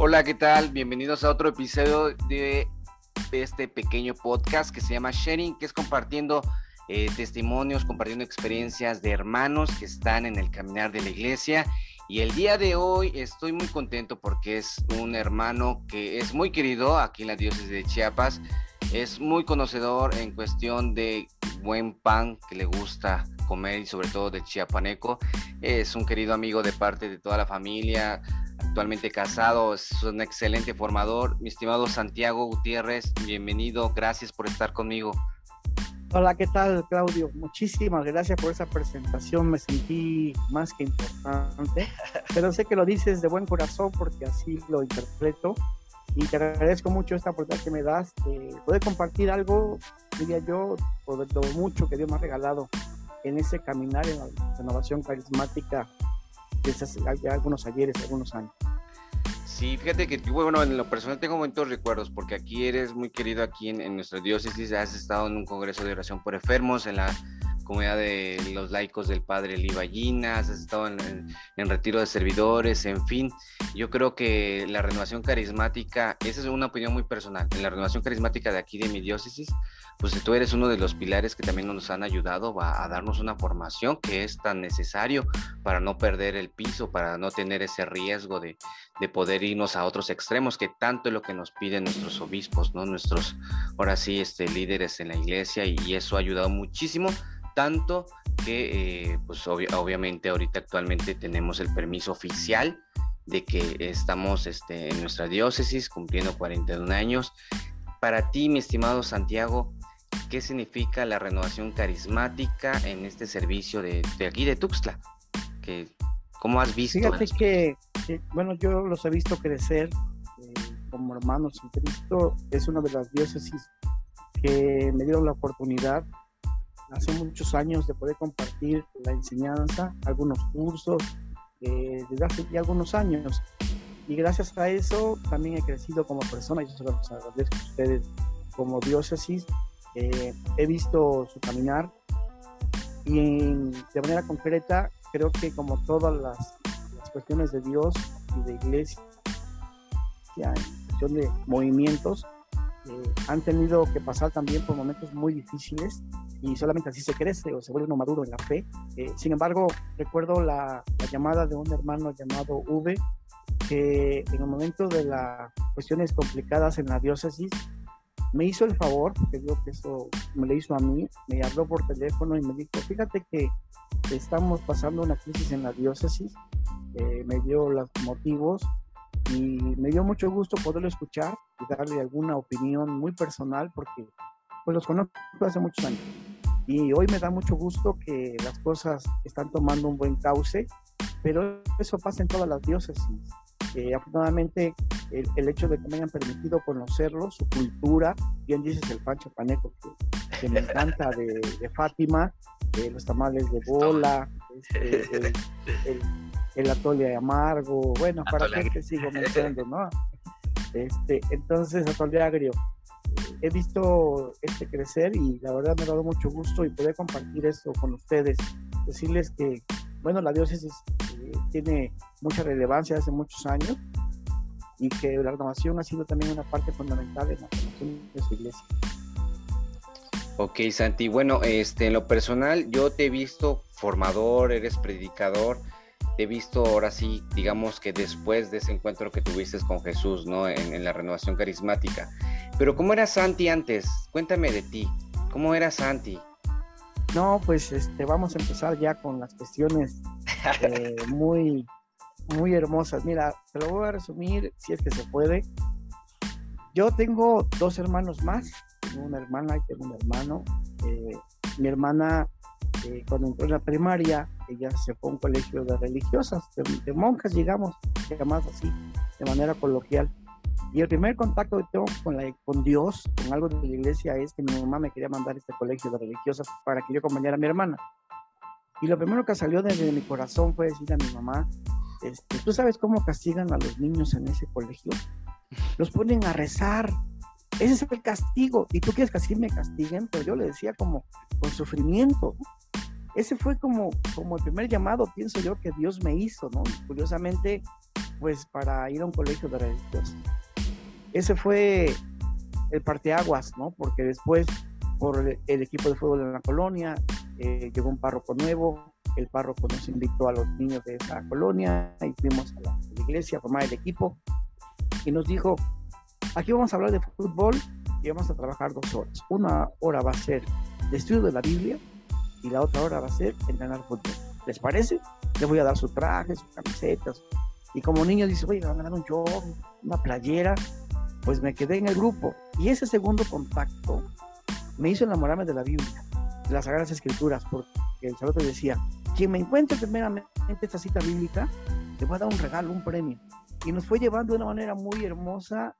Hola, ¿qué tal? Bienvenidos a otro episodio de este pequeño podcast que se llama Sharing, que es compartiendo eh, testimonios, compartiendo experiencias de hermanos que están en el caminar de la iglesia. Y el día de hoy estoy muy contento porque es un hermano que es muy querido aquí en la diócesis de Chiapas. Es muy conocedor en cuestión de buen pan que le gusta comer y sobre todo de chiapaneco. Es un querido amigo de parte de toda la familia, actualmente casado, es un excelente formador. Mi estimado Santiago Gutiérrez, bienvenido, gracias por estar conmigo. Hola, ¿qué tal, Claudio? Muchísimas gracias por esa presentación, me sentí más que importante, pero sé que lo dices de buen corazón porque así lo interpreto y te agradezco mucho esta oportunidad que me das de poder compartir algo, diría yo, por lo mucho que Dios me ha regalado en ese caminar en la renovación carismática desde hace algunos ayeres, algunos años. Sí, fíjate que bueno, en lo personal tengo muchos recuerdos porque aquí eres muy querido aquí en, en nuestra diócesis, has estado en un congreso de oración por enfermos, en la comunidad de los laicos del padre Liballinas, has estado en, en, retiro de servidores, en fin. Yo creo que la renovación carismática, esa es una opinión muy personal, en la renovación carismática de aquí de mi diócesis, pues tú eres uno de los pilares que también nos han ayudado a, a darnos una formación que es tan necesario para no perder el piso, para no tener ese riesgo de, de poder irnos a otros extremos, que tanto es lo que nos piden nuestros obispos, ¿no? Nuestros, ahora sí, este, líderes en la iglesia, y, y eso ha ayudado muchísimo tanto que eh, pues obviamente ahorita actualmente tenemos el permiso oficial de que estamos este, en nuestra diócesis cumpliendo 41 años. Para ti, mi estimado Santiago, ¿qué significa la renovación carismática en este servicio de, de aquí de Tuxtla? que ¿Cómo has visto? Fíjate que, que, bueno, yo los he visto crecer eh, como hermanos en Cristo. Es una de las diócesis que me dieron la oportunidad hace muchos años de poder compartir la enseñanza, algunos cursos, eh, desde hace ya algunos años. Y gracias a eso también he crecido como persona, y yo se los agradezco a ustedes como diócesis. Eh, he visto su caminar y en, de manera concreta creo que como todas las, las cuestiones de Dios y de iglesia, en cuestión de movimientos, eh, han tenido que pasar también por momentos muy difíciles y solamente así se crece o se vuelve uno maduro en la fe. Eh, sin embargo, recuerdo la, la, llamada de un hermano llamado V, que en el momento de las cuestiones complicadas en la diócesis, me hizo el favor, porque yo que eso me lo hizo a mí, me habló por teléfono y me dijo, fíjate que estamos pasando una crisis en la diócesis, eh, me dio los motivos y me dio mucho gusto poderlo escuchar y darle alguna opinión muy personal porque pues los conozco hace muchos años. Y hoy me da mucho gusto que las cosas están tomando un buen cauce, pero eso pasa en todas las diócesis. Eh, afortunadamente, el, el, hecho de que me hayan permitido conocerlo, su cultura, bien dices el Pancho Paneco, que, que me encanta de, de Fátima, eh, los tamales de bola, este, el, el, el, atole de amargo, bueno, para qué te sigo mencionando, ¿no? Este, entonces, atole agrio he visto este crecer y la verdad me ha dado mucho gusto y poder compartir esto con ustedes. Decirles que, bueno, la diócesis eh, tiene mucha relevancia hace muchos años y que la renovación ha sido también una parte fundamental en la formación de su iglesia. Ok, Santi. Bueno, este, en lo personal, yo te he visto formador, eres predicador te he visto ahora sí, digamos que después de ese encuentro que tuviste con Jesús, ¿no? En, en, la renovación carismática. Pero ¿cómo era Santi antes? Cuéntame de ti. ¿Cómo era Santi? No, pues este, vamos a empezar ya con las cuestiones eh, muy, muy hermosas. Mira, te lo voy a resumir si es que se puede. Yo tengo dos hermanos más, tengo una hermana y tengo un hermano. Eh, mi hermana eh, cuando entró en la primaria, ella se fue a un colegio de religiosas, de, de monjas, digamos, llamadas así, de manera coloquial. Y el primer contacto que tengo con, la, con Dios, con algo de la iglesia, es que mi mamá me quería mandar a este colegio de religiosas para que yo acompañara a mi hermana. Y lo primero que salió desde mi corazón fue decir a mi mamá, este, ¿tú sabes cómo castigan a los niños en ese colegio? Los ponen a rezar. Ese es el castigo. Y tú quieres que así me castiguen, pero yo le decía como con sufrimiento. Ese fue como, como el primer llamado, pienso yo, que Dios me hizo, ¿no? Curiosamente, pues para ir a un colegio de religiosos. Ese fue el parteaguas, ¿no? Porque después, por el, equipo de fútbol de la colonia, eh, llegó un párroco nuevo, el párroco nos invitó a los niños de esa colonia y fuimos a la, iglesia a formar el equipo y nos dijo, aquí vamos a hablar de fútbol y vamos a trabajar dos horas. Una hora va a ser de estudio de la Biblia y la otra hora va a ser entrenar fútbol. ¿Les parece? Les voy a dar su traje, sus camisetas. Y como niño dice, oye, me van a dar un job, una playera. Pues me quedé en el grupo. Y ese segundo contacto me hizo enamorarme de la Biblia, de las Sagradas Escrituras, porque el sacerdote decía, quien me encuentre primeramente esta cita bíblica, le voy a dar un regalo, un premio. Y nos fue llevando de una manera muy hermosa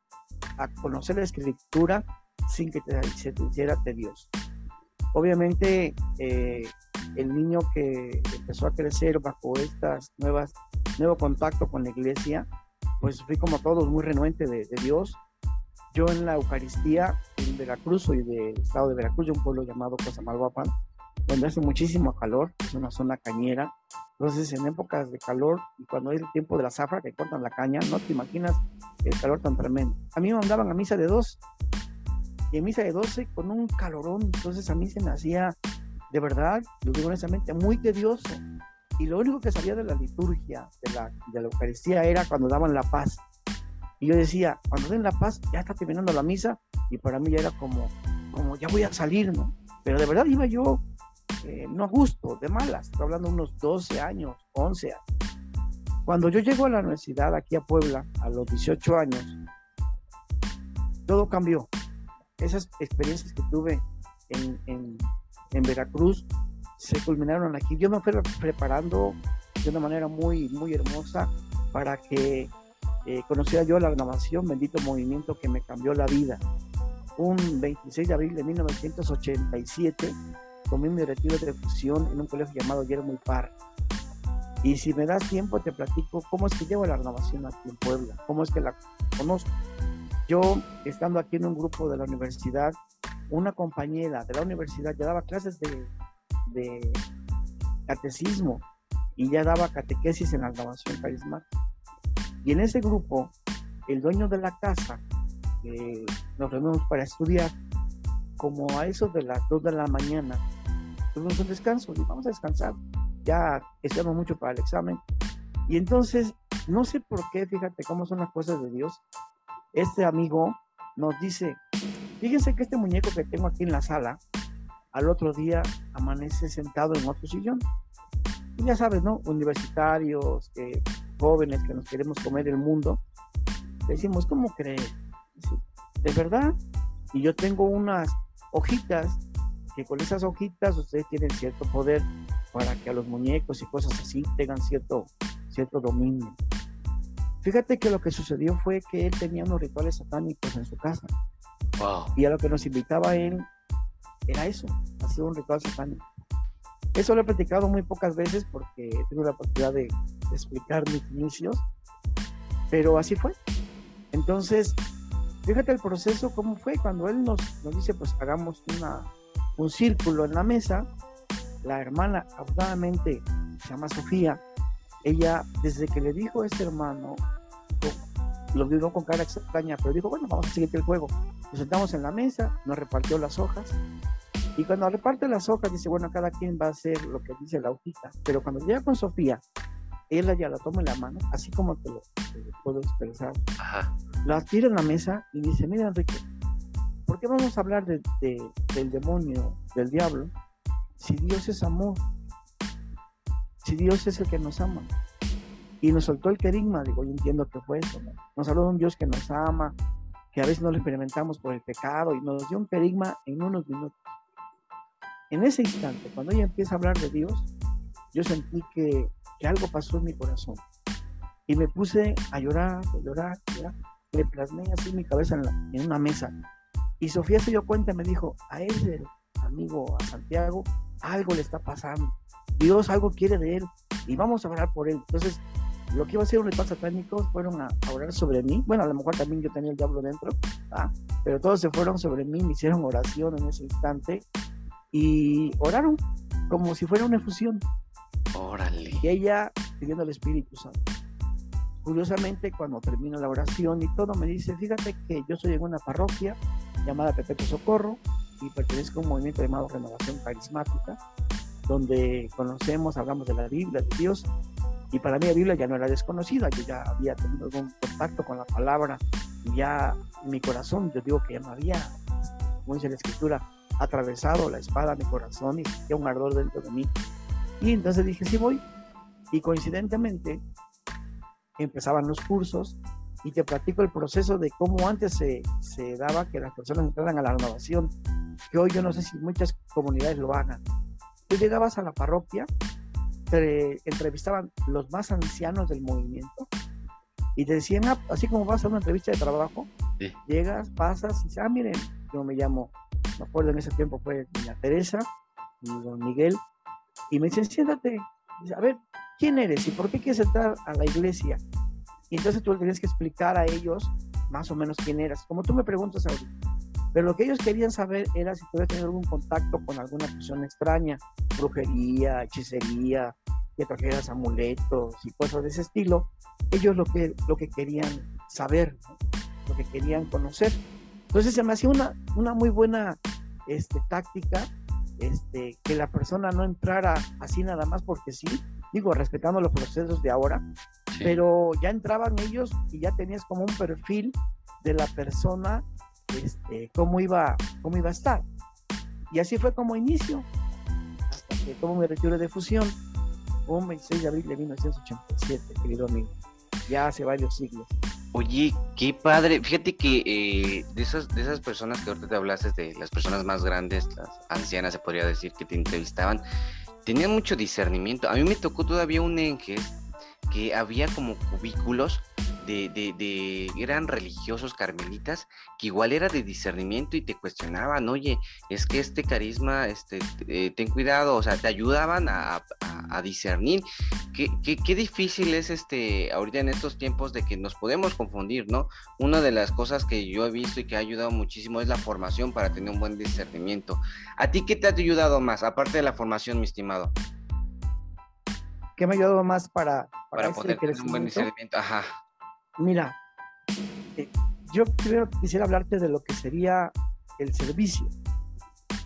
a conocer la escritura sin que se te hiciera tedioso. Obviamente, eh, el niño que empezó a crecer bajo estas nuevas, nuevo contacto con la iglesia, pues fui como todos muy renuente de, de Dios. Yo en la Eucaristía en Veracruz, soy del estado de Veracruz, de un pueblo llamado Cosamalhuapan, donde hace muchísimo calor, es una zona cañera. Entonces, en épocas de calor y cuando es el tiempo de la zafra que cortan la caña, no te imaginas el calor tan tremendo. A mí me mandaban a misa de dos y en misa de doce con un calorón. Entonces, a mí se me hacía, de verdad, lo digo honestamente, muy tedioso. Y lo único que sabía de la liturgia, de la, de la Eucaristía, era cuando daban la paz. Y yo decía, cuando den la paz, ya está terminando la misa. Y para mí ya era como, como ya voy a salir, ¿no? Pero de verdad iba yo eh, no justo, de malas, estoy hablando unos 12 años, 11 años. Cuando yo llego a la universidad aquí a Puebla, a los 18 años, todo cambió. Esas experiencias que tuve en, en, Veracruz se culminaron aquí. Yo me fui preparando de una manera muy, muy hermosa para que eh, conociera yo la renovación, bendito movimiento que me cambió la vida. Un 26 de abril de 1987 tomé mi retiro de fusión en un colegio llamado Guillermo Par. Y si me das tiempo, te platico cómo es que llevo la renovación aquí en Puebla, cómo es que la conozco. Yo, estando aquí en un grupo de la universidad, una compañera de la universidad ya daba clases de, de catecismo y ya daba catequesis en la renovación carismática. Y en ese grupo, el dueño de la casa, nos reunimos para estudiar, como a eso de las 2 de la mañana, tuvimos un descanso y vamos a descansar. Ya estamos mucho para el examen. Y entonces, no sé por qué, fíjate cómo son las cosas de Dios. Este amigo nos dice, fíjense que este muñeco que tengo aquí en la sala, al otro día amanece sentado en otro sillón. Y ya sabes, ¿no? Universitarios, jóvenes que nos queremos comer el mundo. decimos, ¿cómo crees? De verdad. Y yo tengo unas hojitas que con esas hojitas ustedes tienen cierto poder para que a los muñecos y cosas así tengan cierto, cierto dominio. Fíjate que lo que sucedió fue que él tenía unos rituales satánicos en su casa. Y a lo que nos invitaba él era eso, hacer un ritual satánico. Eso lo he platicado muy pocas veces porque tengo la oportunidad de, explicar mis inicios, pero así fue. Entonces, fíjate el proceso, cómo fue cuando él nos, nos dice, pues hagamos una, un círculo en la mesa. La hermana, afortunadamente, se llama Sofía. Ella, desde que le dijo a este hermano, lo vio con cara extraña, pero dijo, bueno, vamos a seguir el juego. Nos sentamos en la mesa, nos repartió las hojas. Y cuando reparte las hojas, dice, bueno, cada quien va a hacer lo que dice la hojita. Pero cuando llega con Sofía, ella ya la toma en la mano, así como te lo, puedo expresar. La tira en la mesa y dice, mira, Enrique, ¿Por qué vamos a hablar de, del demonio, del diablo, si Dios es amor? Si Dios es el que nos ama. Y nos soltó el querigma, digo, yo entiendo que fue eso. Nos habló de un Dios que nos ama, que a veces no lo experimentamos por el pecado, y nos dio un querigma en unos minutos. En ese instante, cuando ella empieza a hablar de Dios, yo sentí que, algo pasó en mi corazón. Y me puse a llorar, a llorar, a llorar. Le plasmé así mi cabeza en, una mesa y Sofía se dio cuenta y me dijo, a ese amigo, a Santiago, algo le está pasando. Dios algo quiere de él y vamos a orar por él. Entonces, lo que iba a ser un ritual satánico fueron a, orar sobre mí. Bueno, a lo mejor también yo tenía el diablo dentro, pero todos se fueron sobre mí, me hicieron oración en ese instante y oraron como si fuera una efusión. Órale. Y ella pidiendo al Espíritu Santo. curiosamente, cuando termina la oración y todo, me dice, fíjate que yo soy en una parroquia llamada Pepe Socorro y pertenezco a un movimiento llamado Renovación Carismática, donde conocemos, hablamos de la Biblia, de Dios, y para mí la Biblia ya no era desconocida, yo ya había tenido algún contacto con la palabra, y ya en mi corazón, yo digo que ya no había, como dice la Escritura, atravesado la espada a mi corazón y sentía un ardor dentro de mí. Y entonces dije, sí voy. Y coincidentemente empezaban los cursos y te platico el proceso de cómo antes se, se daba que las personas entraran a la renovación, que hoy yo no sé si muchas comunidades lo hagan. Tú llegabas a la parroquia, te entrevistaban los más ancianos del movimiento y te decían, ah, así como vas a una entrevista de trabajo, llegas, pasas y dices, ah, miren, yo me llamo me acuerdo en ese tiempo fue doña Teresa y don Miguel, y me dicen, siéntate, a ver, ¿quién eres y por qué quieres entrar a la iglesia? Y entonces tú tenías que explicar a ellos más o menos quién eras, como tú me preguntas ahorita. Pero lo que ellos querían saber era si tú tenido algún contacto con alguna persona extraña, brujería, hechicería, que trajeras amuletos y cosas de ese estilo. Ellos lo que, lo que querían saber, lo que querían conocer. Entonces se me hacía una, una muy buena este, táctica este, que la persona no entrara así nada más porque sí, digo, respetando los procesos de ahora, pero ya entraban ellos y ya tenías como un perfil de la persona, este, cómo iba, cómo iba a estar. Y así fue como inicio, hasta que tomo mi retiro de fusión, un 26 de abril de 1987, querido amigo, ya hace varios siglos. Oye, qué padre. Fíjate que eh, de, esas, de esas personas que ahorita te hablaste, de las personas más grandes, las ancianas se podría decir, que te entrevistaban, tenían mucho discernimiento. A mí me tocó todavía un enje que había como cubículos de, de, de, eran religiosos carmelitas que igual era de discernimiento y te cuestionaban, oye, es que este carisma, este, eh, ten cuidado, o sea, te ayudaban a, discernir. Qué, qué, qué, difícil es este, ahorita en estos tiempos de que nos podemos confundir, ¿no? Una de las cosas que yo he visto y que ha ayudado muchísimo es la formación para tener un buen discernimiento. ¿A ti qué te ha ayudado más, aparte de la formación, mi estimado? ¿Qué me ha ayudado más para, para, poder tener un buen discernimiento? Ajá. Mira, eh, yo primero quisiera hablarte de lo que sería el servicio.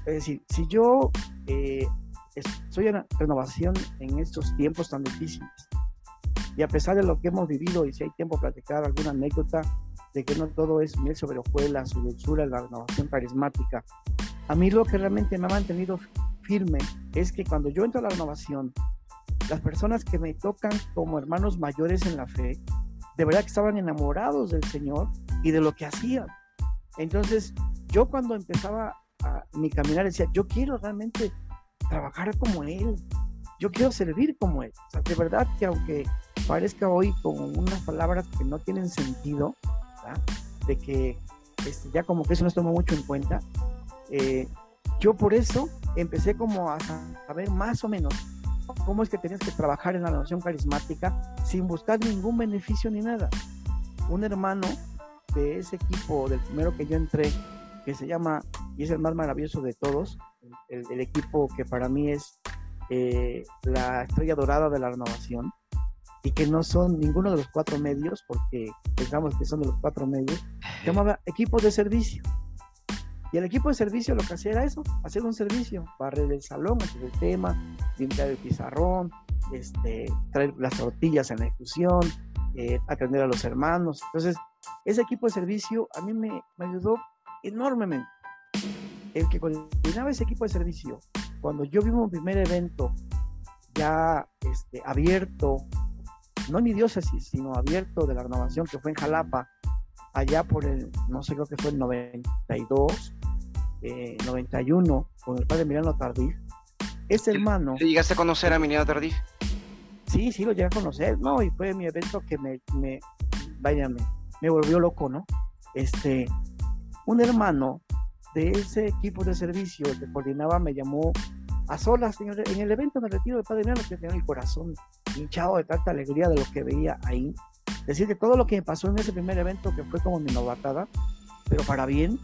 Es decir, si yo eh, estoy en renovación en estos tiempos tan difíciles, y a pesar de lo que hemos vivido, y si hay tiempo para platicar alguna anécdota de que no todo es miel sobre hojuelas, su dulzura, la renovación carismática, a mí lo que realmente me ha mantenido firme es que cuando yo entro a la renovación, las personas que me tocan como hermanos mayores en la fe, de verdad que estaban enamorados del Señor y de lo que hacían. Entonces, yo cuando empezaba a mi caminar decía, yo quiero realmente trabajar como Él, yo quiero servir como Él. O de verdad que aunque parezca hoy como unas palabras que no tienen sentido, de que este, ya como que eso no se tomó mucho en cuenta, eh, yo por eso empecé como a saber más o menos cómo es que tenías que trabajar en la nación carismática sin buscar ningún beneficio ni nada. Un hermano de ese equipo, del primero que yo entré, que se llama, y es el más maravilloso de todos, el, equipo que para mí es eh, la estrella dorada de la renovación, y que no son ninguno de los cuatro medios, porque pensamos que son de los cuatro medios, se llamaba equipo de servicio. Y el equipo de servicio lo que hacía era eso, hacer un servicio, barrer el salón, hacer el tema, limpiar el pizarrón, este, traer las tortillas en la ejecución, eh, atender a los hermanos. Entonces, ese equipo de servicio a mí me, me ayudó enormemente. El que coordinaba ese equipo de servicio, cuando yo vi un primer evento ya este, abierto, no en mi diócesis, sino abierto de la renovación que fue en Jalapa, allá por el, no sé, creo que fue el 92, 91 eh, con el padre Emiliano Tardif. Ese hermano. ¿Llegaste a conocer a Emiliano Tardif? Sí, sí, lo llegué a conocer, ¿no? Y fue mi evento que me, me vaya, me, volvió loco, ¿no? Este, un hermano de ese equipo de servicio que coordinaba me llamó a solas en el, evento en el retiro del Padre Emiliano, que tenía el corazón hinchado de tanta alegría de lo que veía ahí. Decir que todo lo que me pasó en ese primer evento, que fue como mi novatada, pero para bien,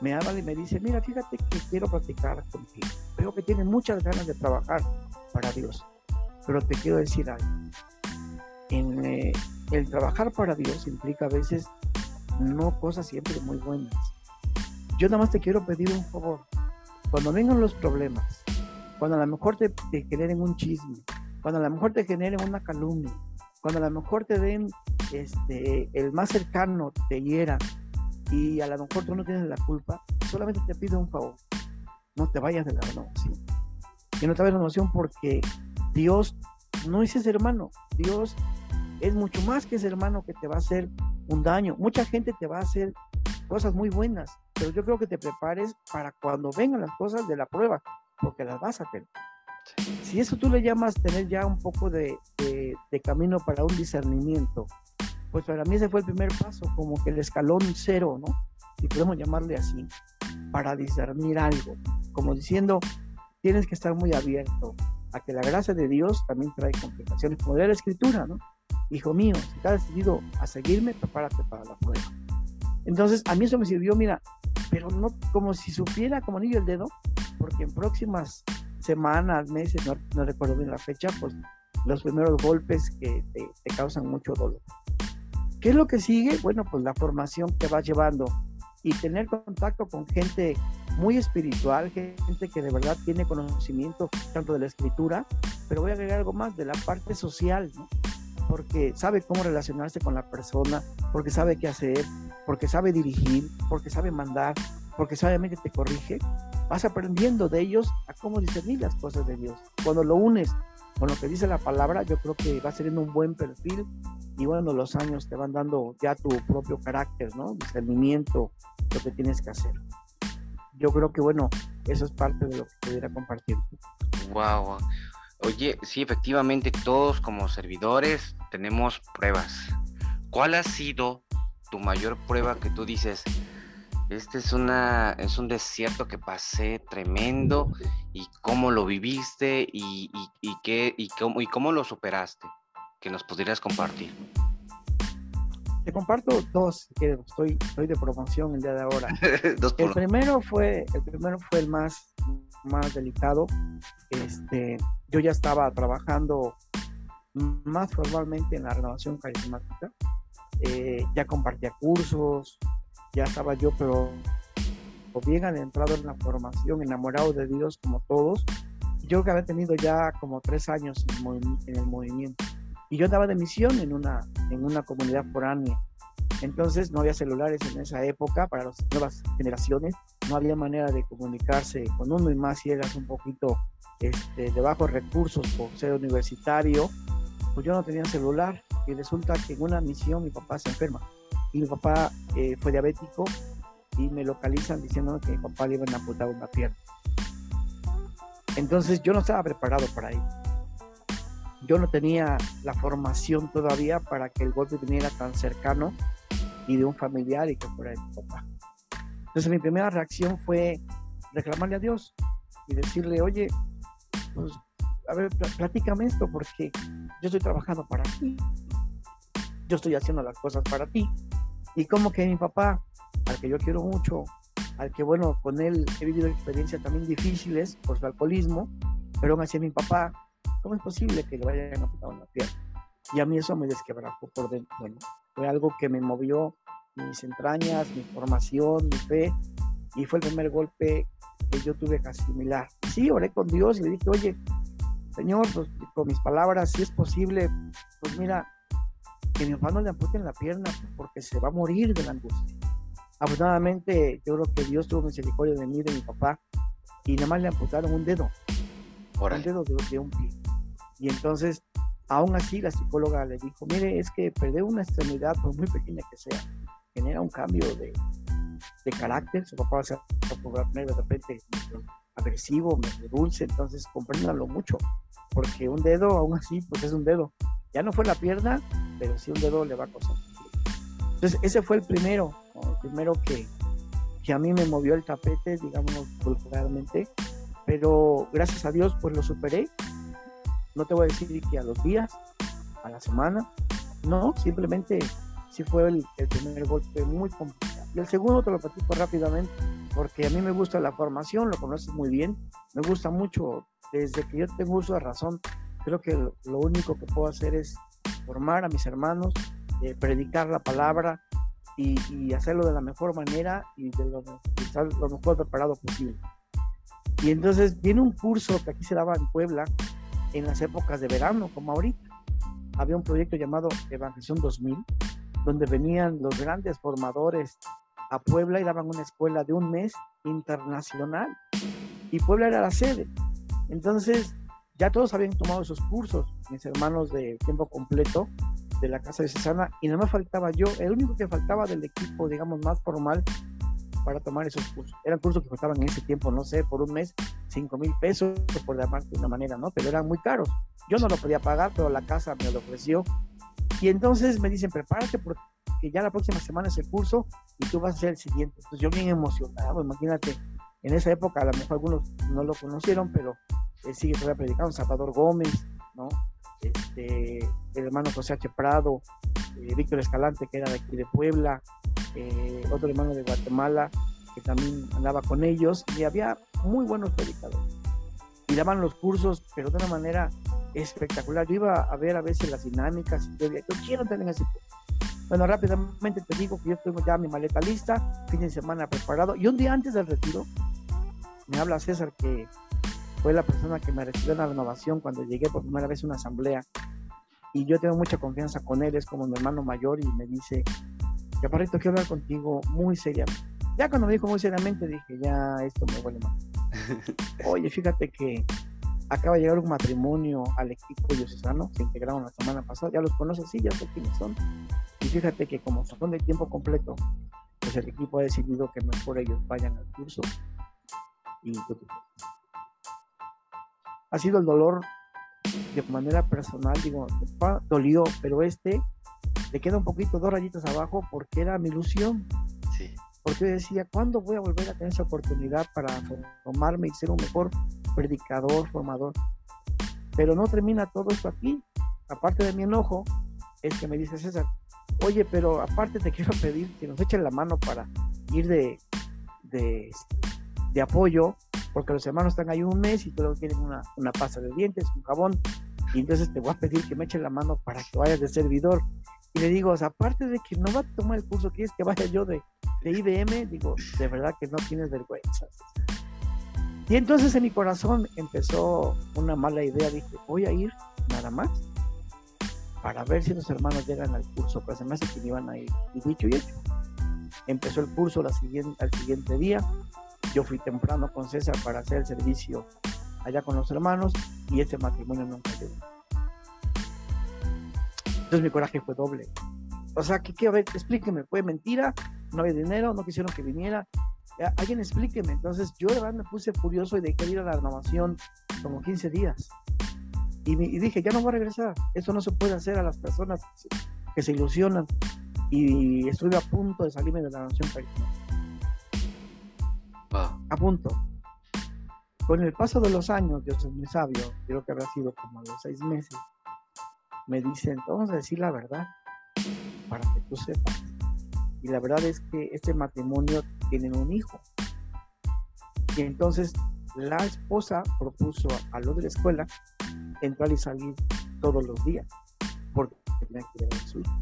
me habla y me dice, mira, fíjate que quiero practicar contigo. Veo que tienes muchas ganas de trabajar para Dios, pero te quiero decir algo. En, eh, el trabajar para Dios implica a veces no cosas siempre muy buenas. Yo nada más te quiero pedir un favor. Cuando vengan los problemas, cuando a lo mejor te, generen un chisme, cuando a lo mejor te generen una calumnia, cuando a lo mejor te den este, el más cercano te hiera y a lo mejor tú no tienes la culpa, solamente te pido un favor. No te vayas de la renovación. Que no te vayas de la renovación porque Dios no es ese hermano. Dios es mucho más que ese hermano que te va a hacer un daño. Mucha gente te va a hacer cosas muy buenas, pero yo creo que te prepares para cuando vengan las cosas de la prueba, porque las vas a tener. Si eso tú le llamas tener ya un poco de, de, camino para un discernimiento, pues para mí ese fue el primer paso, como que el escalón cero, ¿no? Si podemos llamarle así, para discernir algo, como diciendo, tienes que estar muy abierto a que la gracia de Dios también trae complicaciones, como de la escritura, ¿no? Hijo mío, si te has decidido a seguirme, prepárate para la prueba. Entonces, a mí eso me sirvió, mira, pero no como si supiera como anillo el dedo, porque en próximas semanas, meses, no, recuerdo bien la fecha, pues los primeros golpes que te, te, causan mucho dolor. ¿Qué es lo que sigue? Bueno, pues la formación que vas llevando y tener contacto con gente muy espiritual, gente que de verdad tiene conocimiento tanto de la escritura, pero voy a agregar algo más de la parte social, porque sabe cómo relacionarse con la persona, porque sabe qué hacer, porque sabe dirigir, porque sabe mandar, porque sabiamente te corrige, vas aprendiendo de ellos a cómo discernir las cosas de Dios. Cuando lo unes con lo que dice la palabra, yo creo que va ser un buen perfil y bueno, los años te van dando ya tu propio carácter, ¿no? Discernimiento, lo que tienes que hacer. Yo creo que bueno, eso es parte de lo que pudiera compartir. Wow. Oye, sí, efectivamente, todos como servidores tenemos pruebas. ¿Cuál ha sido tu mayor prueba que tú dices? Este es una es un desierto que pasé tremendo y cómo lo viviste y, y, qué, y, cómo, y cómo lo superaste. Que nos podrías compartir. Te comparto dos, estoy, estoy de promoción el día de ahora. el primero fue, el primero fue el más, más delicado. Este, yo ya estaba trabajando más formalmente en la renovación carismática. Eh, ya compartía cursos, ya estaba yo, pero bien adentrado en la formación, enamorado de Dios como todos. Yo que había tenido ya como tres años en, el movimiento. Y yo andaba de misión en una, en una comunidad foránea. Entonces no había celulares en esa época para las nuevas generaciones. No había manera de comunicarse con uno y más si eras un poquito este, de bajos recursos por ser universitario, pues yo no tenía celular y resulta que en una misión mi papá se enferma y mi papá eh, fue diabético y me localizan diciendo que mi papá le iban a amputar una pierna. Entonces yo no estaba preparado para ello. Yo no tenía la formación todavía para que el golpe viniera tan cercano y de un familiar y que fuera de mi papá. Entonces mi primera reacción fue reclamarle a Dios y decirle, oye, pues, a ver, platícame esto porque yo estoy trabajando para ti, yo estoy haciendo las cosas para ti. Y como que mi papá, al que yo quiero mucho, al que bueno, con él he vivido experiencias también difíciles por su alcoholismo, pero aún así mi papá, ¿cómo es posible que le vayan a quitar una pierna? Y a mí eso me desquebrajó por dentro. Fue algo que me movió mis entrañas, mi formación, mi fe, y fue el primer golpe que yo tuve que asimilar. Sí, oré con Dios y le dije, oye, Señor, pues, con mis palabras, si es posible, pues mira, que mi papá no le amputen la pierna porque se va a morir de la angustia. Afortunadamente, yo creo que Dios tuvo misericordia de mí, de mi papá, y nada más le amputaron un dedo, un dedo de, un pie. Y entonces, aún así, la psicóloga le dijo, mire, es que perder una extremidad, por muy pequeña que sea, genera un cambio de, de carácter, su papá se va a poner de repente agresivo, medio dulce, entonces compréndalo mucho, porque un dedo aún así pues es un dedo. Ya no fue la pierna, pero sí un dedo le va a costar. Entonces ese fue el primero, el primero que, que a mí me movió el tapete, digamos vulgarmente, pero gracias a Dios pues lo superé. No te voy a decir que a los días, a la semana, no, simplemente sí fue el, primer golpe muy complicado y el segundo te lo platico rápidamente, porque a mí me gusta la formación, lo conoces muy bien, me gusta mucho, desde que yo tengo uso de razón, creo que lo, único que puedo hacer es formar a mis hermanos, eh, predicar la palabra y, hacerlo de la mejor manera y de lo, estar lo mejor preparado posible. Y entonces viene un curso que aquí se daba en Puebla en las épocas de verano, como ahorita. Había un proyecto llamado Evangelización 2000, donde venían los grandes formadores a Puebla y daban una escuela de un mes internacional. Y Puebla era la sede. Entonces, ya todos habían tomado esos cursos, mis hermanos de tiempo completo de la casa de Cesana, y nada más faltaba yo, el único que faltaba del equipo, digamos, más formal para tomar esos cursos. Eran cursos que costaban en ese tiempo, no sé, por un mes, cinco mil pesos, por llamar de una manera, ¿no? Pero eran muy caros. Yo no lo podía pagar, pero la casa me lo ofreció. Y entonces me dicen, prepárate porque ya la próxima semana es el curso y tú vas a ser el siguiente. Entonces yo bien emocionado, imagínate, en esa época a lo mejor algunos no lo conocieron, pero él sigue todavía predicando, Salvador Gómez, ¿no? Este, el hermano José H. Prado, eh, Víctor Escalante, que era de aquí de Puebla, eh, otro hermano de Guatemala, que también andaba con ellos, y había muy buenos predicadores. Y daban los cursos, pero de una manera espectacular. Yo iba a ver a veces las dinámicas, y yo, yo quiero tener ese Bueno, rápidamente te digo que yo tengo ya mi maleta lista, fin de semana preparado, y un día antes del retiro, me habla César que fue la persona que me recibió en la renovación cuando llegué por primera vez a una asamblea. Y yo tengo mucha confianza con él, es como mi hermano mayor y me dice, Chaparrito, quiero hablar contigo muy seriamente. Ya cuando me dijo muy seriamente dije, ya esto me huele mal. Oye, fíjate que acaba de llegar un matrimonio al equipo diocesano, se integraron la semana pasada, ya los conoces, sí, ya sé quiénes son. Y fíjate que como son de tiempo completo, pues el equipo ha decidido que mejor ellos vayan al curso y ha sido el dolor de manera personal, digo, dolió, pero este le queda un poquito dos rayitas abajo porque era mi ilusión. Sí. Porque decía, ¿cuándo voy a volver a tener esa oportunidad para formarme y ser un mejor predicador, formador? Pero no termina todo esto aquí. Aparte de mi enojo, es que me dice César, oye, pero aparte te quiero pedir que nos echen la mano para ir de, de, de apoyo porque los hermanos están ahí un mes y todos tienen una, una pasta de dientes, un jabón, y entonces te voy a pedir que me echen la mano para que vayas de servidor. Y le digo, aparte de que no va a tomar el curso, quieres que vaya yo de, de IBM, digo, de verdad que no tienes vergüenza. Y entonces en mi corazón empezó una mala idea, dije, voy a ir nada más para ver si los hermanos llegan al curso, pues se me hace que iban a ir. Y dicho y hecho, empezó el curso la siguiente, al siguiente día, yo fui temprano con César para hacer el servicio allá con los hermanos y ese matrimonio nunca llegó. Entonces mi coraje fue doble. O sea, que, que a ver, explíqueme, fue mentira, no había dinero, no quisieron que viniera. Alguien explíqueme. Entonces yo de verdad me puse furioso y dejé de ir a la renovación como 15 días. Y, dije, ya no voy a regresar. Eso no se puede hacer a las personas que se ilusionan. Y estuve a punto de salirme de la renovación a punto. Con el paso de los años, Dios es muy sabio, creo que habrá sido como a los seis meses, me dicen, vamos a decir la verdad, para que tú sepas. Y la verdad es que este matrimonio tiene un hijo. Y entonces la esposa propuso a lo de la escuela entrar y salir todos los días, porque tenía que ir a su hijo.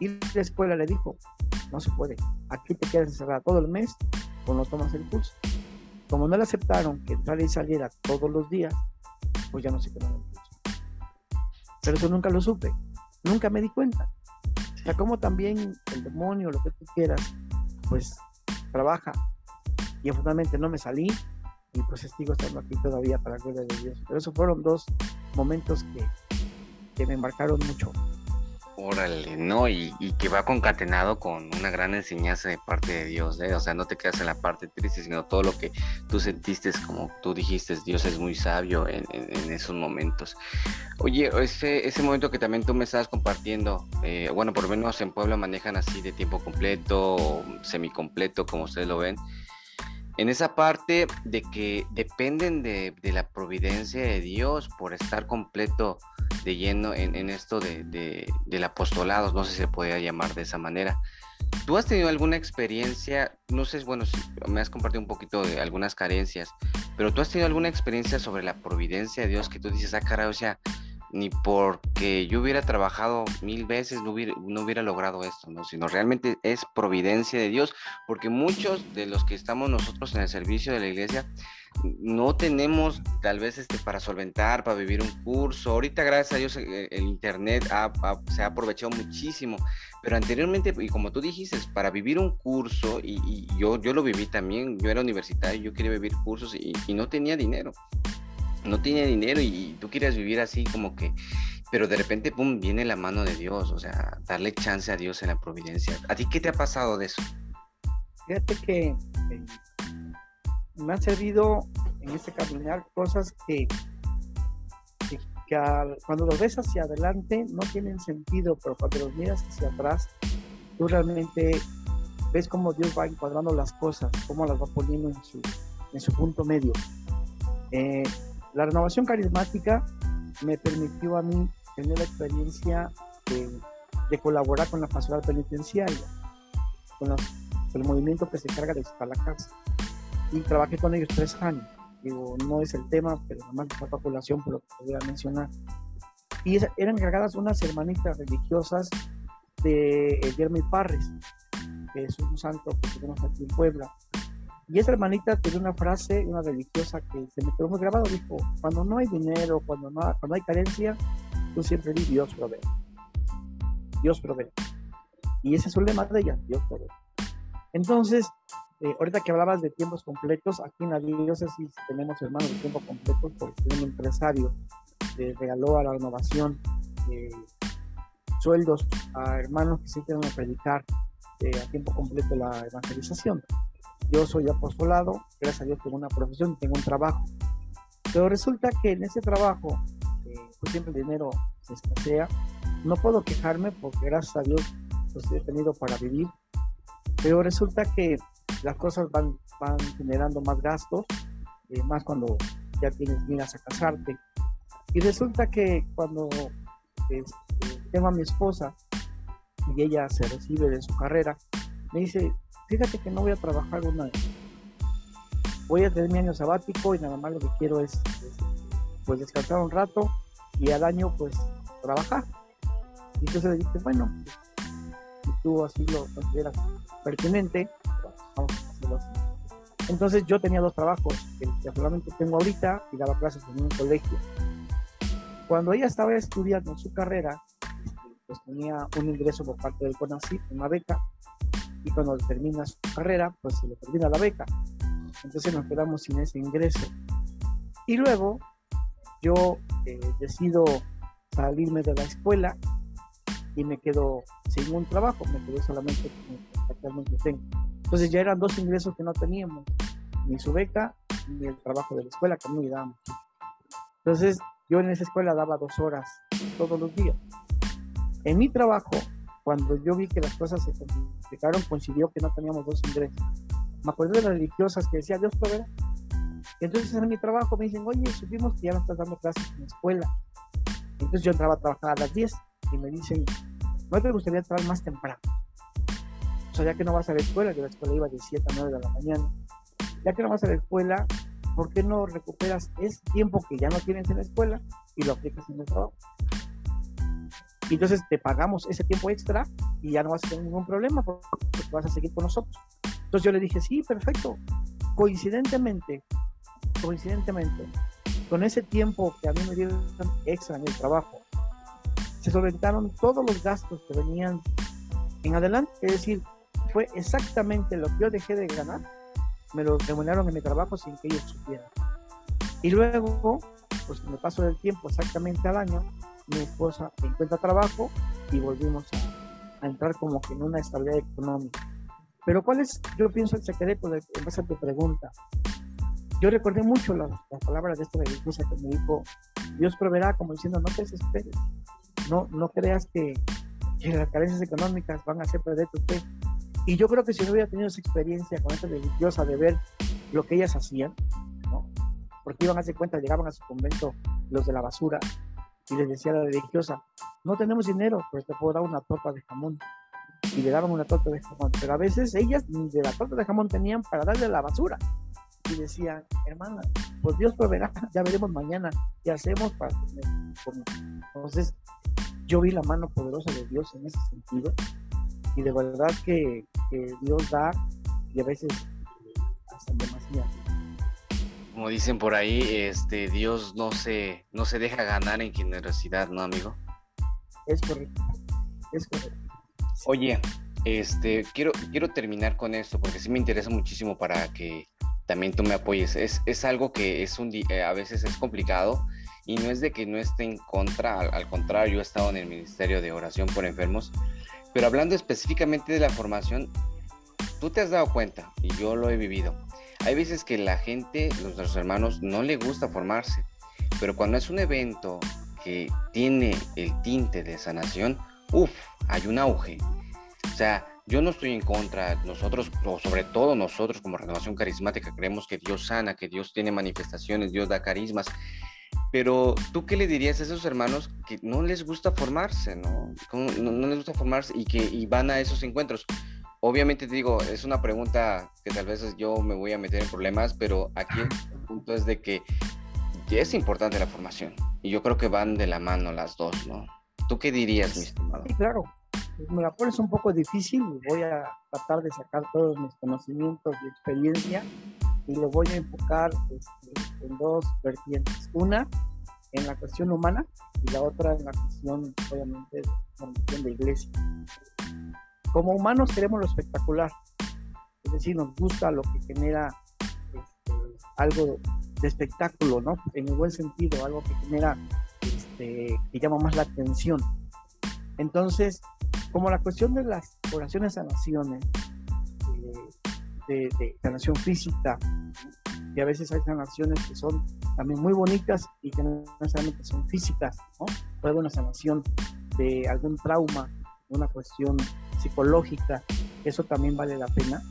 Y la escuela le dijo, no se puede, aquí te quedas encerrada todo el mes o no tomas el curso. Como no le aceptaron que entrara y saliera todos los días, pues ya no se quedó. Pero eso nunca lo supe, nunca me di cuenta. O sea, como también el demonio, lo que tú quieras, pues trabaja. Y afortunadamente no me salí y pues sigo estando aquí todavía para la gloria de Dios. Pero esos fueron dos momentos que, que me marcaron mucho. Órale, ¿no? Y, que va concatenado con una gran enseñanza de parte de Dios, ¿eh? O sea, no te quedas en la parte triste, sino todo lo que tú sentiste, como tú dijiste, Dios es muy sabio en, esos momentos. Oye, ese, ese momento que también tú me estabas compartiendo, eh, bueno, por lo menos en Puebla manejan así de tiempo completo, semicompleto, como ustedes lo ven en esa parte de que dependen de, la providencia de Dios por estar completo de lleno en, esto de, del apostolado, no sé si se podría llamar de esa manera. ¿Tú has tenido alguna experiencia, no sé, bueno, si me has compartido un poquito de algunas carencias, pero tú has tenido alguna experiencia sobre la providencia de Dios que tú dices, ah, caray, o sea, ni porque yo hubiera trabajado mil veces no hubiera, no hubiera logrado esto, ¿no? Sino realmente es providencia de Dios, porque muchos de los que estamos nosotros en el servicio de la iglesia no tenemos tal vez este para solventar, para vivir un curso. Ahorita gracias a Dios eh, el, internet se ha aprovechado muchísimo, pero anteriormente, y como tú dijiste, para vivir un curso, y, yo, yo lo viví también, yo era universitario, yo quería vivir cursos y, y no tenía dinero no tenía dinero y tú quieres vivir así como que, pero de repente, pum, viene la mano de Dios, o sea, darle chance a Dios en la providencia. ¿A ti qué te ha pasado de eso? Fíjate que eh, me han servido en este caminar cosas que, que, cuando los ves hacia adelante no tienen sentido, pero cuando los miras hacia atrás, tú realmente ves cómo Dios va encuadrando las cosas, cómo las va poniendo en su, en su punto medio. Eh, la renovación carismática me permitió a mí tener la experiencia de, colaborar con la pastoral penitenciaria, con, el movimiento que se encarga de la casa. Y trabajé con ellos tres años. Digo, no es el tema, pero además de esta población, por lo que podría mencionar. Y eran encargadas unas hermanitas religiosas de Jeremy Parres, que es un santo que tenemos aquí en Puebla. Y esa hermanita tiene una frase, una religiosa que se me quedó muy grabado, dijo, cuando no hay dinero, cuando no, cuando hay carencia, tú siempre di Dios provee. Dios provee. Y ese es el lema de ella, Dios provee. Entonces, eh, ahorita que hablabas de tiempos completos, aquí en la diócesis tenemos hermanos de tiempo completo porque un empresario regaló a la renovación eh, sueldos a hermanos que sí quieren predicar eh, a tiempo completo la evangelización. Yo soy apostolado, gracias a Dios tengo una profesión tengo un trabajo. Pero resulta que en ese trabajo, eh, pues siempre el dinero se escasea. No puedo quejarme porque gracias a Dios he tenido para vivir. Pero resulta que las cosas van, generando más gastos, eh, más cuando ya tienes miras a casarte. Y resulta que cuando tengo a mi esposa y ella se recibe de su carrera, me dice, fíjate que no voy a trabajar un año. Voy a tener mi año sabático y nada más lo que quiero es, pues descansar un rato y al año pues trabajar. Y entonces le dije, bueno, si tú así lo consideras pertinente, vamos a hacerlo así. Entonces yo tenía dos trabajos, que, solamente tengo ahorita y daba clases en un colegio. Cuando ella estaba estudiando su carrera, pues tenía un ingreso por parte del CONACYT, una beca, y cuando termina su carrera, pues se le termina la beca. Entonces nos quedamos sin ese ingreso. Y luego yo eh, decido salirme de la escuela y me quedo sin un trabajo, me quedo solamente con que actualmente tengo. Entonces ya eran dos ingresos que no teníamos, ni su beca ni el trabajo de la escuela que no dábamos. Entonces yo en esa escuela daba dos horas todos los días. En mi trabajo, cuando yo vi que las cosas se explicaron, coincidió que no teníamos dos ingresos. Me acordé de las religiosas que decía Dios proveerá. Entonces en mi trabajo me dicen, oye, supimos que ya no estás dando clases en la escuela. Entonces yo entraba a trabajar a las 10 y me dicen, ¿no te gustaría entrar más temprano? O sea, ya que no vas a la escuela, yo la escuela iba de 7 a 9 de la mañana, ya que no vas a la escuela, ¿por qué no recuperas ese tiempo que ya no tienes en la escuela y lo aplicas en el trabajo? Y entonces te pagamos ese tiempo extra y ya no vas a tener ningún problema porque vas a seguir con nosotros. Entonces yo le dije, sí, perfecto. Coincidentemente, coincidentemente, con ese tiempo que a mí me dieron extra en el trabajo, se solventaron todos los gastos que venían en adelante. Es decir, fue exactamente lo que yo dejé de ganar, me lo remuneraron en mi trabajo sin que ellos supieran. Y luego, pues me paso del tiempo exactamente al año, mi esposa encuentra trabajo y volvimos a, entrar como que en una estabilidad económica. Pero ¿cuál es, yo pienso, el secreto de, en base a tu pregunta? Yo recordé mucho las, palabras de esta religiosa que me dijo, Dios proveerá, como diciendo, no te desesperes, no, no creas que, que las carencias económicas van a ser perder tu fe. Y yo creo que si no hubiera tenido esa experiencia con esta religiosa de ver lo que ellas hacían, ¿no? porque iban a hacer cuenta, llegaban a su convento los de la basura, y le decía a la religiosa, no tenemos dinero, pues te puedo dar una torta de jamón. Y le daban una torta de jamón. Pero a veces ellas ni de la torta de jamón tenían para darle la basura. Y decían, hermana, pues Dios proveerá, ya veremos mañana qué hacemos para tener. Entonces, yo vi la mano poderosa de Dios en ese sentido y de verdad que, Dios da y a veces. Como dicen por ahí, este Dios no se, no se deja ganar en generosidad, ¿no, amigo? Es correcto, es correcto. Oye, este, quiero, quiero terminar con esto porque sí me interesa muchísimo para que también tú me apoyes. Es, es algo que es un, eh, a veces es complicado y no es de que no esté en contra, al, contrario, yo he estado en el Ministerio de Oración por Enfermos, pero hablando específicamente de la formación, tú te has dado cuenta, y yo lo he vivido, hay veces que la gente, nuestros hermanos, no le gusta formarse, pero cuando es un evento que tiene el tinte de sanación, uff, hay un auge. O sea, yo no estoy en contra, nosotros, o sobre todo nosotros como renovación carismática, creemos que Dios sana, que Dios tiene manifestaciones, Dios da carismas, pero tú qué le dirías a esos hermanos que no les gusta formarse, ¿no? No, les gusta formarse y que van a esos encuentros. Obviamente te digo, es una pregunta que tal vez yo me voy a meter en problemas, pero aquí el punto es de que es importante la formación y yo creo que van de la mano las dos, ¿no? ¿Tú qué dirías, mi estimado? Sí, claro. Me la pones un poco difícil, voy a tratar de sacar todos mis conocimientos y experiencia y lo voy a enfocar este, en dos vertientes. Una, en la cuestión humana y la otra en la cuestión, obviamente, de de iglesia. Como humanos queremos lo espectacular, es decir, nos gusta lo que genera este, algo de espectáculo, ¿no? En el buen sentido, algo que genera, este, que llama más la atención. Entonces, como la cuestión de las oraciones a naciones, de, sanación física, y a veces hay sanaciones que son también muy bonitas y que no necesariamente son físicas, ¿no? Puede una sanación de algún trauma, una cuestión psicológica, eso también vale la pena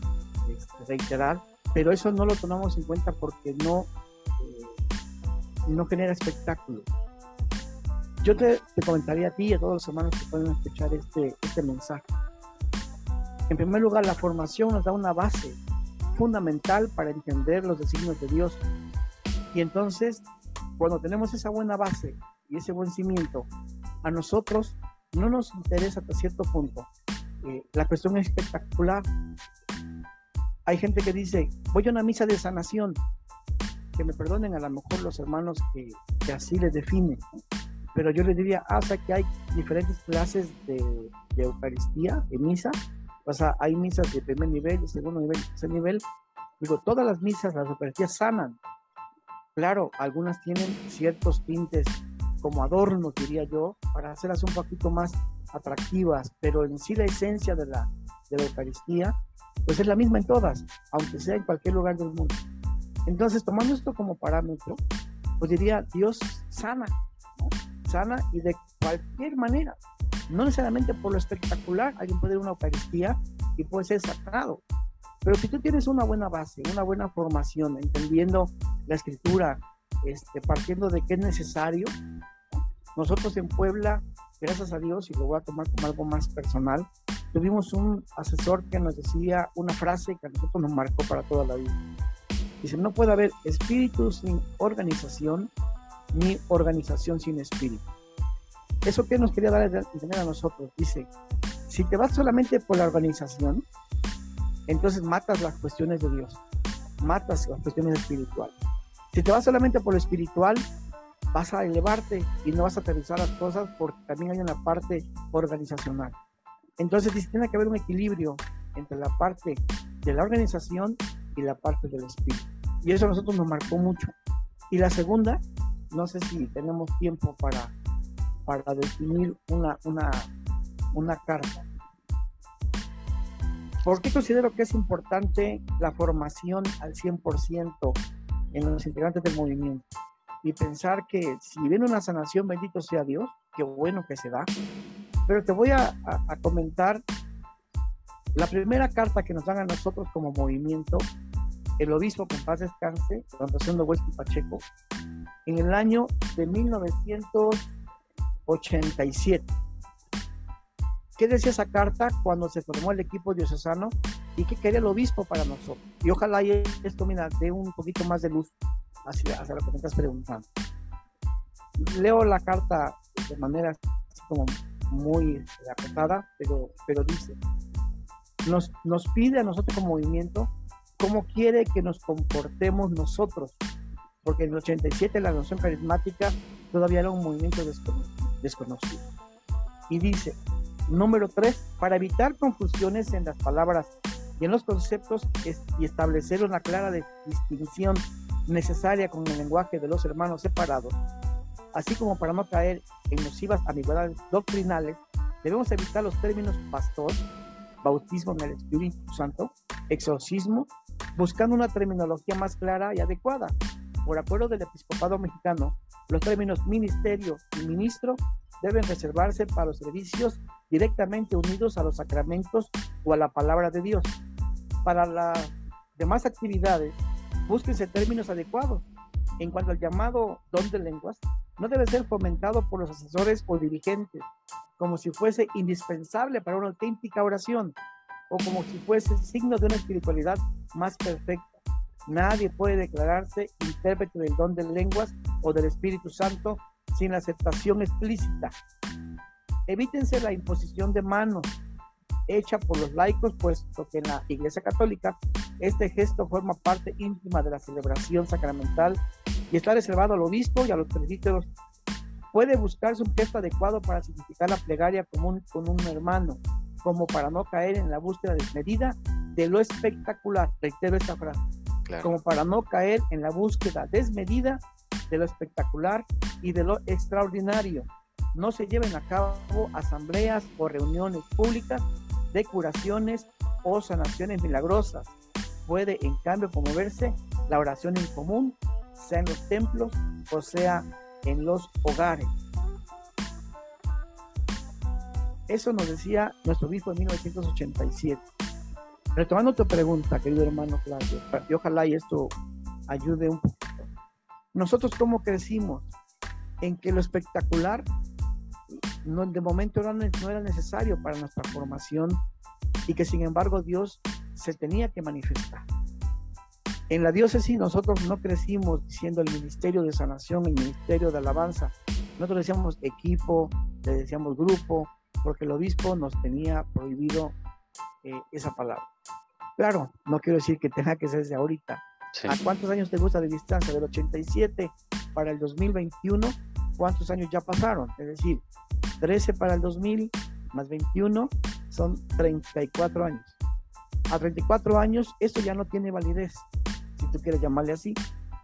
este, reiterar, pero eso no lo tomamos en cuenta porque no, eh, no genera espectáculo. Yo te, te, comentaría a ti y a todos los hermanos que pueden escuchar este, este mensaje. En primer lugar, la formación nos da una base fundamental para entender los designios de Dios. Y entonces, cuando tenemos esa buena base y ese buen cimiento, a nosotros no nos interesa hasta cierto punto. Eh, la cuestión es espectacular. Hay gente que dice, voy a una misa de sanación. Que me perdonen a lo mejor los hermanos que, así les definen. Pero yo les diría, hasta ah, que hay diferentes clases de, Eucaristía, de misa, o hay misas de primer nivel, de segundo nivel, de tercer nivel. Digo, todas las misas, las Eucaristías sanan. Claro, algunas tienen ciertos tintes como adornos, diría yo, para hacerlas un poquito más atractivas, pero en sí la esencia de la, de la Eucaristía, pues es la misma en todas, aunque sea en cualquier lugar del mundo. Entonces, tomando esto como parámetro, pues diría, Dios sana, sana y de cualquier manera no necesariamente por lo espectacular, alguien puede ir a una Eucaristía y puede ser sacado. Pero si tú tienes una buena base, una buena formación, entendiendo la escritura, este, partiendo de qué es necesario, nosotros en Puebla, gracias a Dios, y lo voy a tomar como algo más personal, tuvimos un asesor que nos decía una frase que a nosotros nos marcó para toda la vida. Dice, no puede haber espíritu sin organización, ni organización sin espíritu. ¿Eso que nos quería dar a entender a nosotros? Dice, si te vas solamente por la organización, entonces matas las cuestiones de Dios, matas las cuestiones espirituales. Si te vas solamente por lo espiritual, vas a elevarte y no vas a aterrizar las cosas porque también hay una parte organizacional. Entonces tiene que haber un equilibrio entre la parte de la organización y la parte del espíritu. Y eso a nosotros nos marcó mucho. Y la segunda, no sé si tenemos tiempo para para definir una, una, una carta. ¿Por qué considero que es importante la formación al 100% en los integrantes del movimiento? Y pensar que si viene una sanación, bendito sea Dios, qué bueno que se da. Pero te voy a, comentar la primera carta que nos dan a nosotros como movimiento, el obispo con paz descanse, Plantación de Huesco Pacheco, en el año de 1900 87. ¿Qué decía esa carta cuando se formó el equipo diocesano y qué quería el obispo para nosotros? Y ojalá esto, mira, dé un poquito más de luz hacia, hacia lo que me estás preguntando. leo la carta de manera como muy apretada, pero, pero dice, nos, nos pide a nosotros como movimiento cómo quiere que nos comportemos nosotros, porque en el 87 la noción carismática todavía era un movimiento desconocido. Y dice, número tres, para evitar confusiones en las palabras y en los conceptos y establecer una clara distinción necesaria con el lenguaje de los hermanos separados, así como para no caer en nocivas ambigüedades doctrinales, debemos evitar los términos pastor, bautismo en el Espíritu Santo, exorcismo, buscando una terminología más clara y adecuada. Por acuerdo del episcopado mexicano, los términos ministerio y ministro deben reservarse para los servicios directamente unidos a los sacramentos o a la palabra de Dios. Para las demás actividades, búsquense términos adecuados. En cuanto al llamado don de lenguas, no debe ser fomentado por los asesores o dirigentes, como si fuese indispensable para una auténtica oración o como si fuese signo de una espiritualidad más perfecta. Nadie puede declararse intérprete del don de lenguas o del Espíritu Santo sin la aceptación explícita. Evítense la imposición de manos hecha por los laicos, puesto que en la Iglesia Católica este gesto forma parte íntima de la celebración sacramental y está reservado al obispo y a los presbíteros. Puede buscarse un gesto adecuado para significar la plegaria común con un hermano, como para no caer en la búsqueda desmedida de lo espectacular. Reitero esta frase. Como para no caer en la búsqueda desmedida de lo espectacular y de lo extraordinario. No se lleven a cabo asambleas o reuniones públicas de curaciones o sanaciones milagrosas. Puede, en cambio, promoverse la oración en común sea en los templos o sea en los hogares. Eso nos decía nuestro obispo en 1987. Retomando tu pregunta, querido hermano Claudio, y ojalá y esto ayude un poquito. Nosotros cómo crecimos en que lo espectacular no, de momento no, no era necesario para nuestra formación y que sin embargo Dios se tenía que manifestar. En la diócesis nosotros no crecimos diciendo el ministerio de sanación, el ministerio de alabanza. Nosotros decíamos equipo, le decíamos grupo, porque el obispo nos tenía prohibido eh, esa palabra. Claro, no quiero decir que tenga que ser desde ahorita. ¿A cuántos años te gusta de distancia? Del 87 para el 2021, ¿cuántos años ya pasaron? Es decir, 13 para el 2000 más 21 son 34 años. A 34 años, esto ya no tiene validez tú quieres llamarle así.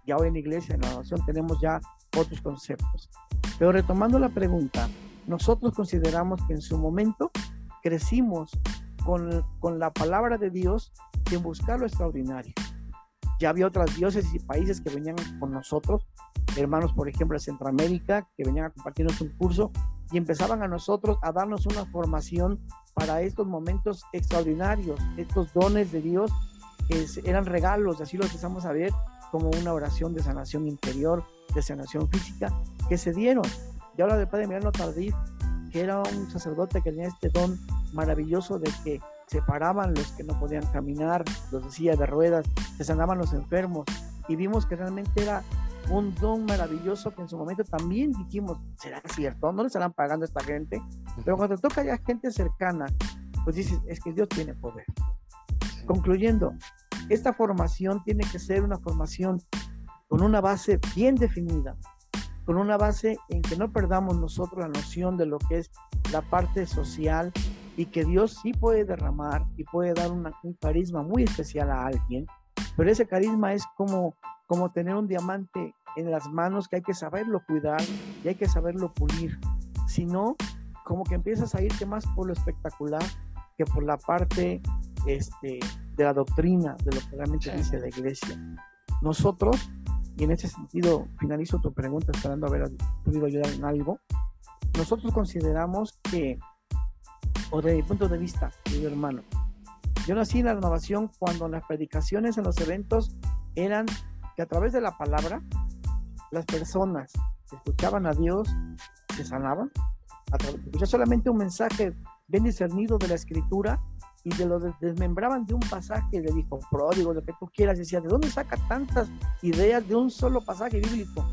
Ya hoy en la iglesia, en la oración, tenemos ya otros conceptos. Pero retomando la pregunta, nosotros consideramos que en su momento crecimos con, con la palabra de Dios sin buscar lo extraordinario. Ya había otras dioses y países que venían con nosotros, hermanos, por ejemplo, de Centroamérica, que venían a compartirnos un curso y empezaban a nosotros a darnos una formación para estos momentos extraordinarios, estos dones de Dios eran regalos, así lo empezamos a ver como una oración de sanación interior, de sanación física, que se dieron. Y habla del padre Emiliano Tardif, que era un sacerdote que tenía este don maravilloso de que separaban los que no podían caminar, los de de ruedas, se sanaban los enfermos. Y vimos que realmente era un don maravilloso que en su momento también dijimos, ¿será cierto? ¿No le estarán pagando a esta gente? Pero cuando toca ya gente cercana, pues dices, es que Dios tiene poder. Concluyendo, esta formación tiene que ser una formación con una base bien definida, con una base en que no perdamos nosotros la noción de lo que es la parte social y que Dios sí puede derramar y puede dar un carisma muy especial a alguien, pero ese carisma es como, como tener un diamante en las manos que hay que saberlo cuidar y hay que saberlo pulir. Si no, como que empiezas a irte más por lo espectacular que por la parte este, de la doctrina, de lo que realmente dice la iglesia. Nosotros, y en ese sentido finalizo tu pregunta esperando haber podido ayudar en algo, nosotros consideramos que, o desde mi punto de vista, mi hermano, yo nací en la renovación cuando las predicaciones en los eventos eran que a través de la palabra las personas escuchaban a Dios, se sanaban, través, solamente un mensaje bien discernido de la escritura y de lo desmembraban de un pasaje le dijo pródigo, lo que tú quieras, decía, ¿de dónde saca tantas ideas de un solo pasaje bíblico?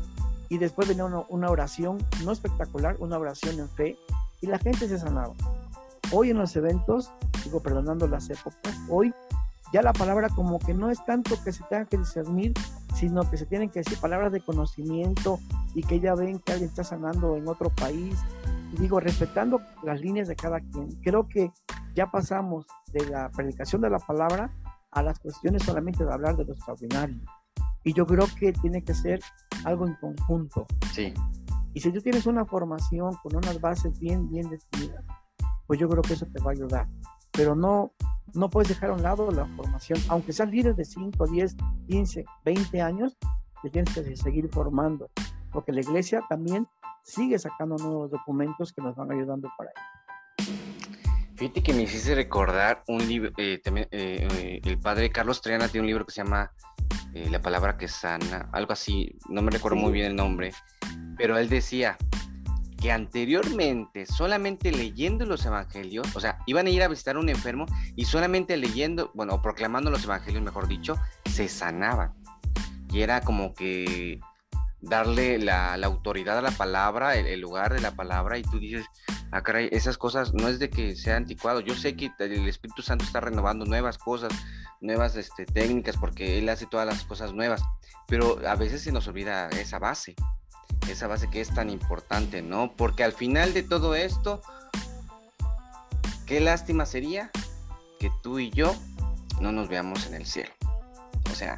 y después venía una, oración, no espectacular, una oración en fe, y la gente se sanaba. Hoy en los eventos, digo, perdonando las épocas, hoy ya la palabra como que no es tanto que se tenga que discernir, sino que se tienen que decir palabras de conocimiento y que ya ven que alguien está sanando en otro país. digo, respetando las líneas de cada quien. Creo que ya pasamos de la predicación de la palabra a las cuestiones solamente de hablar de lo extraordinario. Y yo creo que tiene que ser algo en conjunto. Sí. Y si tú tienes una formación con unas bases bien, bien definidas, pues yo creo que eso te va a ayudar. Pero no, no puedes dejar a un lado la formación, aunque seas líder de 5, 10, 15, 20 años, te tienes que seguir formando, porque la iglesia también sigue sacando nuevos documentos que nos van ayudando para ello. Fíjate que me hiciste recordar un libro, eh, también, eh, eh, el padre Carlos Triana tiene un libro que se llama La palabra que sana, algo así, no me recuerdo muy bien el nombre, pero él decía que anteriormente solamente leyendo los evangelios, o sea, iban a ir a visitar a un enfermo y solamente leyendo, bueno, proclamando los evangelios, mejor dicho, se sanaban. Y era como que darle la, autoridad a la palabra, el, lugar de la palabra, y tú dices, ah, caray, esas cosas no es de que sea anticuado. Yo sé que el Espíritu Santo está renovando nuevas cosas, nuevas este, técnicas, porque Él hace todas las cosas nuevas, pero a veces se nos olvida esa base esa base que es tan importante, ¿no? Porque al final de todo esto, qué lástima sería que tú y yo no nos veamos en el cielo. O sea,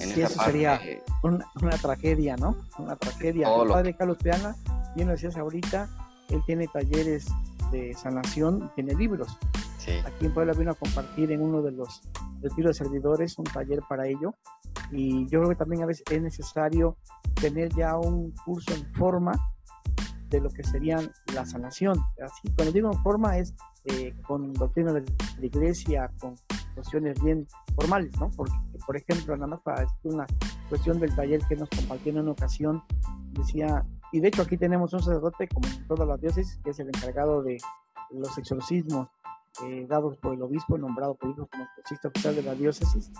en sí, eso sería una, tragedia, ¿no? Una tragedia. el padre Carlos Piana, bien lo decías ahorita, él tiene talleres de sanación, tiene libros. Sí. Aquí en Puebla vino a compartir en uno de los retiros de servidores un taller para ello y yo creo que también a veces es necesario tener ya un curso en forma de lo que serían la sanación. Así, cuando digo en forma es eh, con doctrina de la iglesia, con cuestiones bien formales, ¿no? Porque, por ejemplo, nada más para una cuestión del taller que nos compartió en una ocasión, decía, y de hecho aquí tenemos un sacerdote, como en todas las diócesis, que es el encargado de los exorcismos eh, dados por el obispo, nombrado por hijo como exorcista oficial de la diócesis,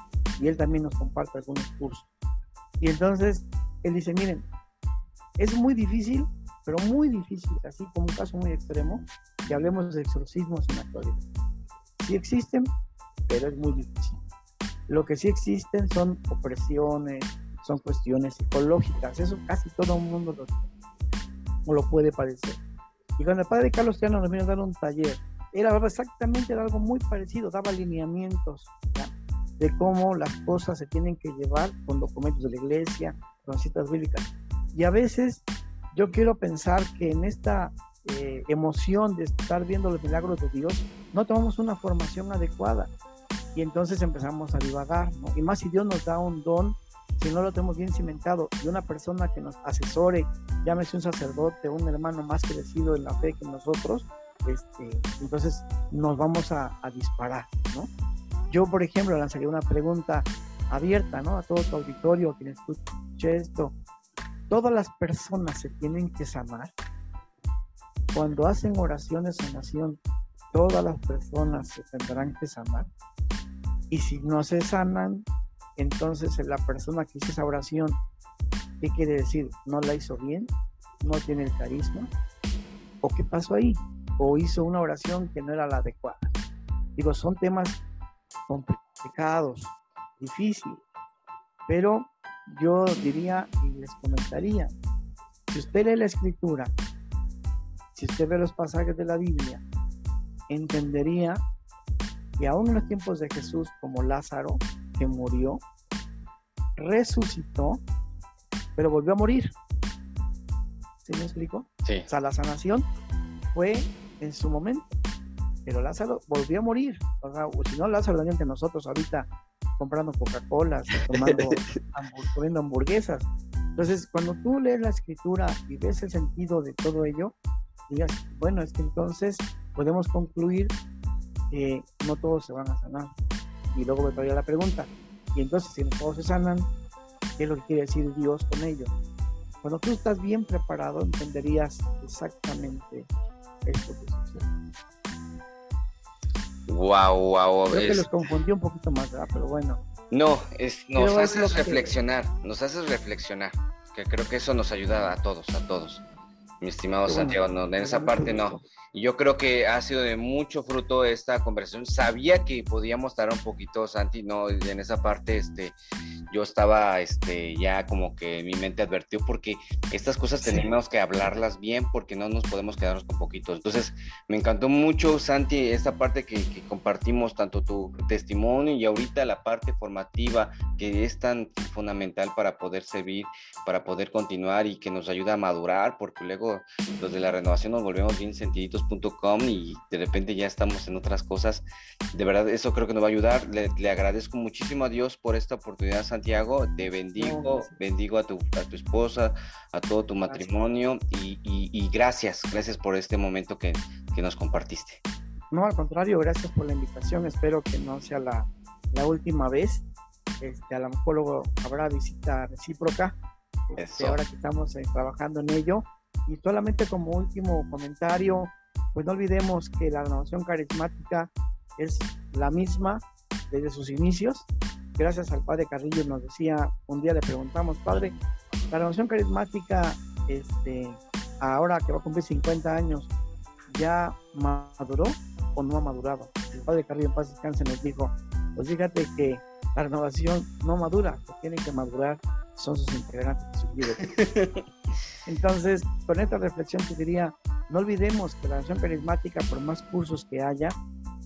y él también nos comparte algunos cursos. Y entonces él dice, miren, es muy difícil, pero muy difícil, así como un caso muy extremo, que hablemos de exorcismos en la actualidad. Sí existen, pero es muy difícil. Lo que sí existen son opresiones, son cuestiones psicológicas, eso casi todo el mundo lo, lo puede parecer. Y cuando el padre Carlos Tiano nos vino a dar un taller era exactamente algo muy parecido, daba lineamientos de cómo las cosas se tienen que llevar con documentos de la iglesia, con citas bíblicas. Y a veces yo quiero pensar que en esta eh, emoción de estar viendo los milagros de Dios, no tomamos una formación adecuada y entonces empezamos a divagar, ¿no? Y más si Dios nos da un don, si no lo tenemos bien cimentado y una persona que nos asesore, llámese un sacerdote, un hermano más crecido en la fe que nosotros, este, entonces nos vamos a, disparar, ¿no? Yo, por ejemplo, lanzaría una pregunta abierta, ¿no? A todo tu auditorio, quien escuche esto. ¿Todas las personas se tienen que sanar? Cuando hacen oraciones de sanación, ¿todas las personas se tendrán que sanar? Y si no se sanan, entonces la persona que hizo esa oración, ¿qué quiere decir? ¿No la hizo bien? ¿No tiene el carisma? ¿O qué pasó ahí? O hizo una oración que no era la adecuada. Digo, son temas complicados, difíciles, pero yo diría y les comentaría, si usted lee la escritura, si usted ve los pasajes de la Biblia, entendería que aún en los tiempos de Jesús, como Lázaro, que murió, resucitó, pero volvió a morir. ¿Sí me explico? Sí. O sea, la sanación fue en su momento. Pero Lázaro volvió a morir. O sea, si no, Lázaro dañó que nosotros ahorita comprando Coca-Cola, tomando, comiendo hamburguesas. Entonces, cuando tú lees la escritura y ves el sentido de todo ello, digas, bueno, es que entonces podemos concluir que no todos se van a sanar. Y luego me traía la pregunta, y entonces si no todos se sanan, ¿qué es lo que quiere decir Dios con ello? Cuando tú estás bien preparado, entenderías exactamente que sucede. Wow, wow. Creo que los confundí un poquito más, pero bueno. No, es, nos haces reflexionar, nos haces reflexionar. que creo que eso nos ayuda a todos, a todos. Mi estimado Santiago, no, en esa parte no. Y yo creo que ha sido de mucho fruto esta conversación. Sabía que podíamos estar un poquito, Santi, no, en esa parte, este, yo estaba este, ya como que mi mente advirtió porque estas cosas tenemos que hablarlas bien porque no nos podemos quedarnos con poquitos. Entonces, me encantó mucho, Santi, esta parte que, compartimos, tanto tu testimonio y ahorita la parte formativa que es tan fundamental para poder servir, para poder continuar y que nos ayuda a madurar, porque luego los de la renovación nos volvemos bien sentiditos.com y de repente ya estamos en otras cosas. De verdad, eso creo que nos va a ayudar. Le, le agradezco muchísimo a Dios por esta oportunidad, Santi Santiago, te bendigo, bendigo a tu, a tu esposa, a todo tu matrimonio y, gracias, gracias por este momento que, nos compartiste. No, al contrario, gracias por la invitación, espero que no sea la, última vez. Este, a lo mejor luego habrá visita recíproca, este, ahora que estamos eh, trabajando en ello. Y solamente como último comentario, pues no olvidemos que la renovación carismática es la misma desde sus inicios gracias al padre Carrillo nos decía, un día le preguntamos, padre, la renovación carismática, este, ahora que va a cumplir 50 años, ¿ya maduró o no ha madurado? El padre Carrillo en paz descanse nos dijo, pues fíjate que la renovación no madura, que que madurar son sus integrantes de su vida. Entonces, con esta reflexión te diría, no olvidemos que la renovación carismática, por más cursos que haya,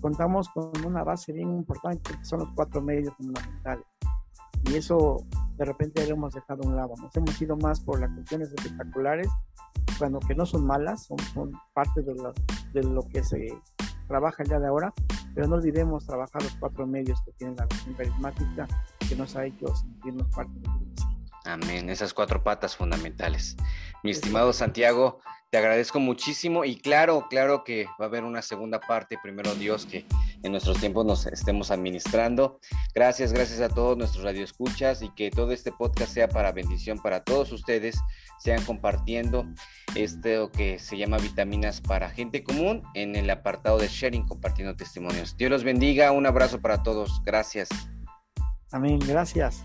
contamos con una base bien importante, que son los cuatro medios fundamentales. Y eso de repente lo hemos dejado a un lado. Nos hemos ido más por las cuestiones espectaculares, cuando que no son malas, son, parte de de lo que se trabaja ya de ahora, pero no olvidemos trabajar los cuatro medios que tiene la acción carismática que nos ha hecho sentirnos parte de la Amén, esas cuatro patas fundamentales. Mi estimado Santiago, te agradezco muchísimo y claro, claro que va a haber una segunda parte, primero Dios, que en nuestros tiempos nos estemos administrando. Gracias, gracias a todos nuestros radioescuchas y que todo este podcast sea para bendición para todos ustedes, sean compartiendo esto que se llama Vitaminas para Gente Común en el apartado de Sharing, compartiendo testimonios. Dios los bendiga, un abrazo para todos, gracias. Amén, gracias.